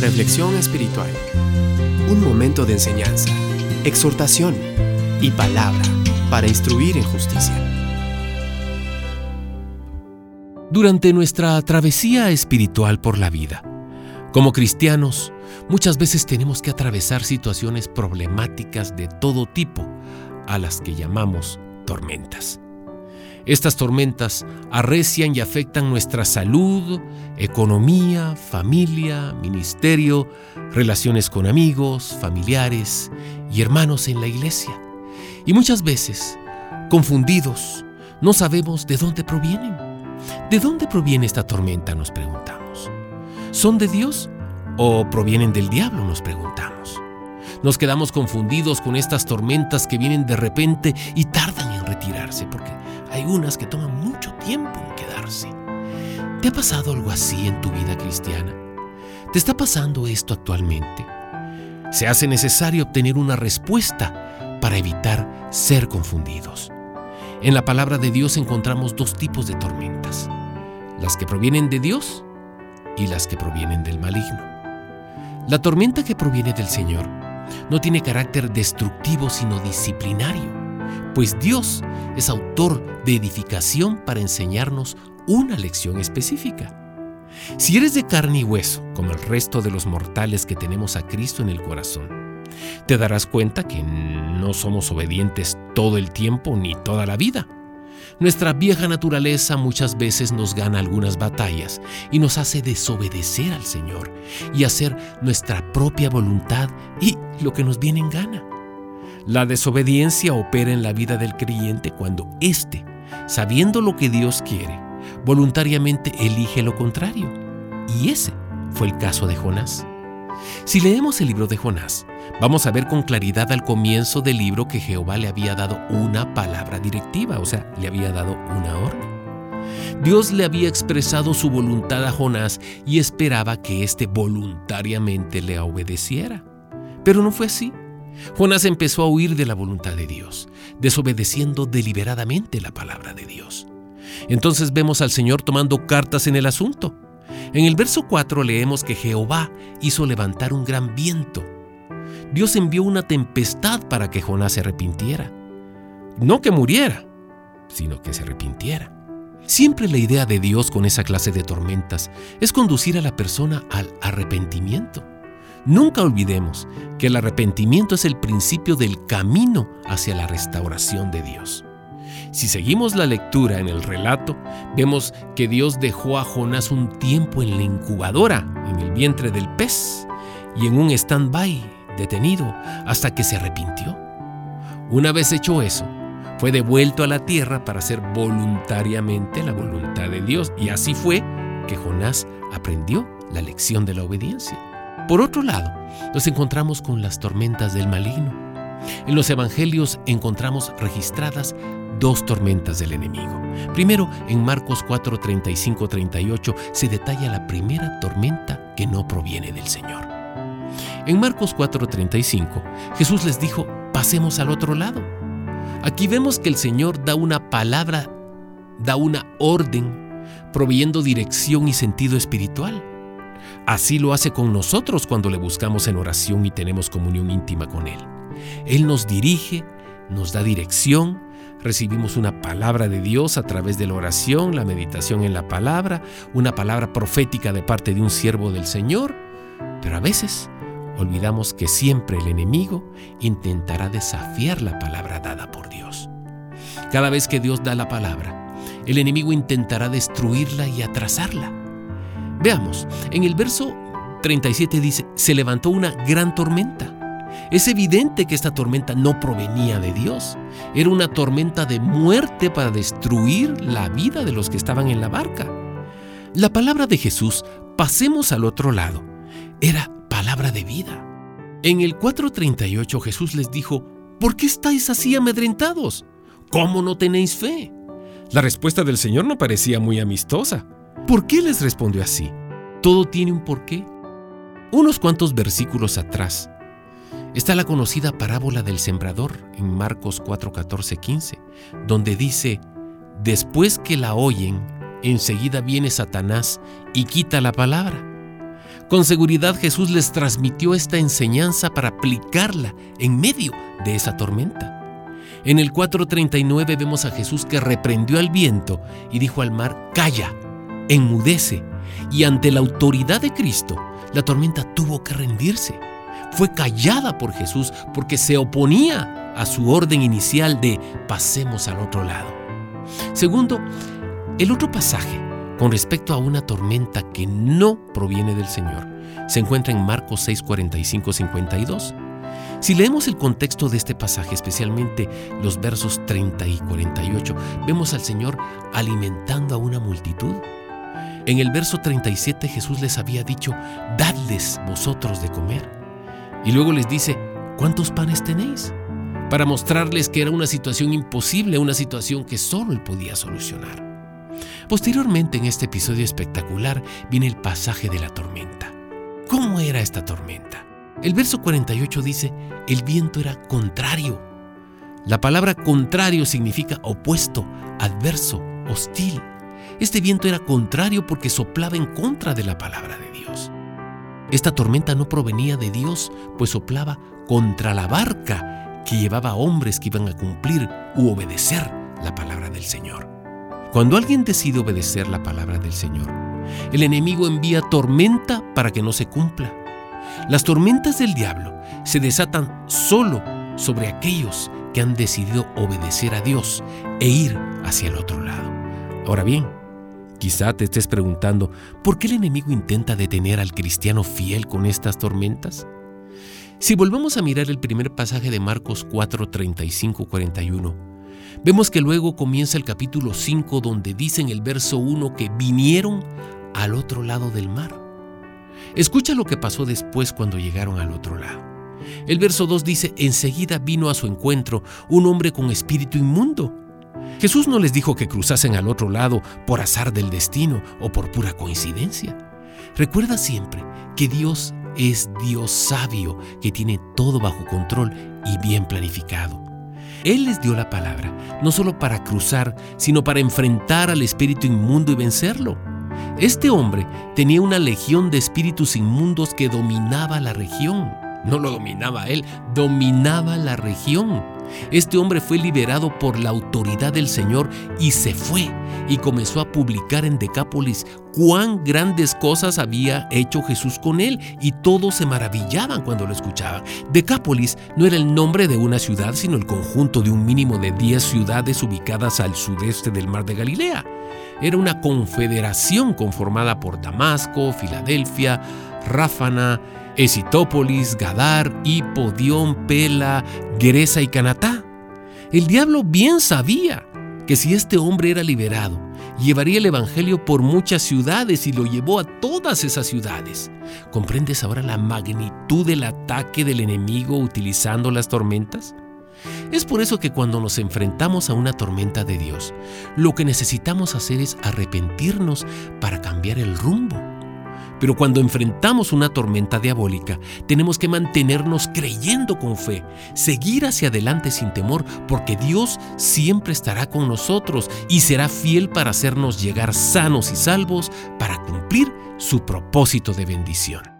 Reflexión espiritual. Un momento de enseñanza, exhortación y palabra para instruir en justicia. Durante nuestra travesía espiritual por la vida, como cristianos, muchas veces tenemos que atravesar situaciones problemáticas de todo tipo, a las que llamamos tormentas. Estas tormentas arrecian y afectan nuestra salud, economía, familia, ministerio, relaciones con amigos, familiares y hermanos en la iglesia. Y muchas veces, confundidos, no sabemos de dónde provienen. ¿De dónde proviene esta tormenta? Nos preguntamos. ¿Son de Dios o provienen del diablo? Nos preguntamos. Nos quedamos confundidos con estas tormentas que vienen de repente y tardan en retirarse porque hay unas que toman mucho tiempo en quedarse. ¿Te ha pasado algo así en tu vida cristiana? ¿Te está pasando esto actualmente? Se hace necesario obtener una respuesta para evitar ser confundidos. En la palabra de Dios encontramos dos tipos de tormentas, las que provienen de Dios y las que provienen del maligno. La tormenta que proviene del Señor no tiene carácter destructivo sino disciplinario pues Dios es autor de edificación para enseñarnos una lección específica. Si eres de carne y hueso, como el resto de los mortales que tenemos a Cristo en el corazón, te darás cuenta que no somos obedientes todo el tiempo ni toda la vida. Nuestra vieja naturaleza muchas veces nos gana algunas batallas y nos hace desobedecer al Señor y hacer nuestra propia voluntad y lo que nos viene en gana. La desobediencia opera en la vida del creyente cuando éste, sabiendo lo que Dios quiere, voluntariamente elige lo contrario. Y ese fue el caso de Jonás. Si leemos el libro de Jonás, vamos a ver con claridad al comienzo del libro que Jehová le había dado una palabra directiva, o sea, le había dado una orden. Dios le había expresado su voluntad a Jonás y esperaba que éste voluntariamente le obedeciera. Pero no fue así. Jonás empezó a huir de la voluntad de Dios, desobedeciendo deliberadamente la palabra de Dios. Entonces vemos al Señor tomando cartas en el asunto. En el verso 4 leemos que Jehová hizo levantar un gran viento. Dios envió una tempestad para que Jonás se arrepintiera. No que muriera, sino que se arrepintiera. Siempre la idea de Dios con esa clase de tormentas es conducir a la persona al arrepentimiento. Nunca olvidemos que el arrepentimiento es el principio del camino hacia la restauración de Dios. Si seguimos la lectura en el relato, vemos que Dios dejó a Jonás un tiempo en la incubadora, en el vientre del pez, y en un stand-by, detenido, hasta que se arrepintió. Una vez hecho eso, fue devuelto a la tierra para hacer voluntariamente la voluntad de Dios, y así fue que Jonás aprendió la lección de la obediencia. Por otro lado, nos encontramos con las tormentas del maligno. En los evangelios encontramos registradas dos tormentas del enemigo. Primero, en Marcos 4, 35, 38 se detalla la primera tormenta que no proviene del Señor. En Marcos 4:35, Jesús les dijo, pasemos al otro lado. Aquí vemos que el Señor da una palabra, da una orden, proveyendo dirección y sentido espiritual. Así lo hace con nosotros cuando le buscamos en oración y tenemos comunión íntima con Él. Él nos dirige, nos da dirección, recibimos una palabra de Dios a través de la oración, la meditación en la palabra, una palabra profética de parte de un siervo del Señor, pero a veces olvidamos que siempre el enemigo intentará desafiar la palabra dada por Dios. Cada vez que Dios da la palabra, el enemigo intentará destruirla y atrasarla. Veamos, en el verso 37 dice, se levantó una gran tormenta. Es evidente que esta tormenta no provenía de Dios. Era una tormenta de muerte para destruir la vida de los que estaban en la barca. La palabra de Jesús, pasemos al otro lado, era palabra de vida. En el 4.38 Jesús les dijo, ¿por qué estáis así amedrentados? ¿Cómo no tenéis fe? La respuesta del Señor no parecía muy amistosa. ¿Por qué les respondió así? Todo tiene un porqué. Unos cuantos versículos atrás está la conocida parábola del sembrador en Marcos 4, 14, 15, donde dice, después que la oyen, enseguida viene Satanás y quita la palabra. Con seguridad Jesús les transmitió esta enseñanza para aplicarla en medio de esa tormenta. En el 4.39 vemos a Jesús que reprendió al viento y dijo al mar, calla, enmudece. Y ante la autoridad de Cristo, la tormenta tuvo que rendirse. Fue callada por Jesús porque se oponía a su orden inicial de pasemos al otro lado. Segundo, el otro pasaje con respecto a una tormenta que no proviene del Señor se encuentra en Marcos 6, 52. Si leemos el contexto de este pasaje, especialmente los versos 30 y 48, vemos al Señor alimentando a una multitud. En el verso 37 Jesús les había dicho, dadles vosotros de comer. Y luego les dice, ¿cuántos panes tenéis? Para mostrarles que era una situación imposible, una situación que solo Él podía solucionar. Posteriormente en este episodio espectacular viene el pasaje de la tormenta. ¿Cómo era esta tormenta? El verso 48 dice, el viento era contrario. La palabra contrario significa opuesto, adverso, hostil. Este viento era contrario porque soplaba en contra de la palabra de Dios. Esta tormenta no provenía de Dios, pues soplaba contra la barca que llevaba hombres que iban a cumplir u obedecer la palabra del Señor. Cuando alguien decide obedecer la palabra del Señor, el enemigo envía tormenta para que no se cumpla. Las tormentas del diablo se desatan solo sobre aquellos que han decidido obedecer a Dios e ir hacia el otro lado. Ahora bien, quizá te estés preguntando, ¿por qué el enemigo intenta detener al cristiano fiel con estas tormentas? Si volvemos a mirar el primer pasaje de Marcos 4, 35, 41, Vemos que luego comienza el capítulo 5 donde dice en el verso 1 que vinieron al otro lado del mar. Escucha lo que pasó después cuando llegaron al otro lado. El verso 2 dice, enseguida vino a su encuentro un hombre con espíritu inmundo. Jesús no les dijo que cruzasen al otro lado por azar del destino o por pura coincidencia. Recuerda siempre que Dios es Dios sabio, que tiene todo bajo control y bien planificado. Él les dio la palabra, no solo para cruzar, sino para enfrentar al espíritu inmundo y vencerlo. Este hombre tenía una legión de espíritus inmundos que dominaba la región. No lo dominaba él, dominaba la región. Este hombre fue liberado por la autoridad del Señor y se fue y comenzó a publicar en Decápolis cuán grandes cosas había hecho Jesús con él y todos se maravillaban cuando lo escuchaban. Decápolis no era el nombre de una ciudad, sino el conjunto de un mínimo de 10 ciudades ubicadas al sudeste del mar de Galilea. Era una confederación conformada por Damasco, Filadelfia, Ráfana, Esitópolis, Gadar, Hipodión, Pela, Geresa y Canatá. El diablo bien sabía que si este hombre era liberado, llevaría el Evangelio por muchas ciudades y lo llevó a todas esas ciudades. ¿Comprendes ahora la magnitud del ataque del enemigo utilizando las tormentas? Es por eso que cuando nos enfrentamos a una tormenta de Dios, lo que necesitamos hacer es arrepentirnos para cambiar el rumbo pero cuando enfrentamos una tormenta diabólica, tenemos que mantenernos creyendo con fe, seguir hacia adelante sin temor, porque Dios siempre estará con nosotros y será fiel para hacernos llegar sanos y salvos para cumplir su propósito de bendición.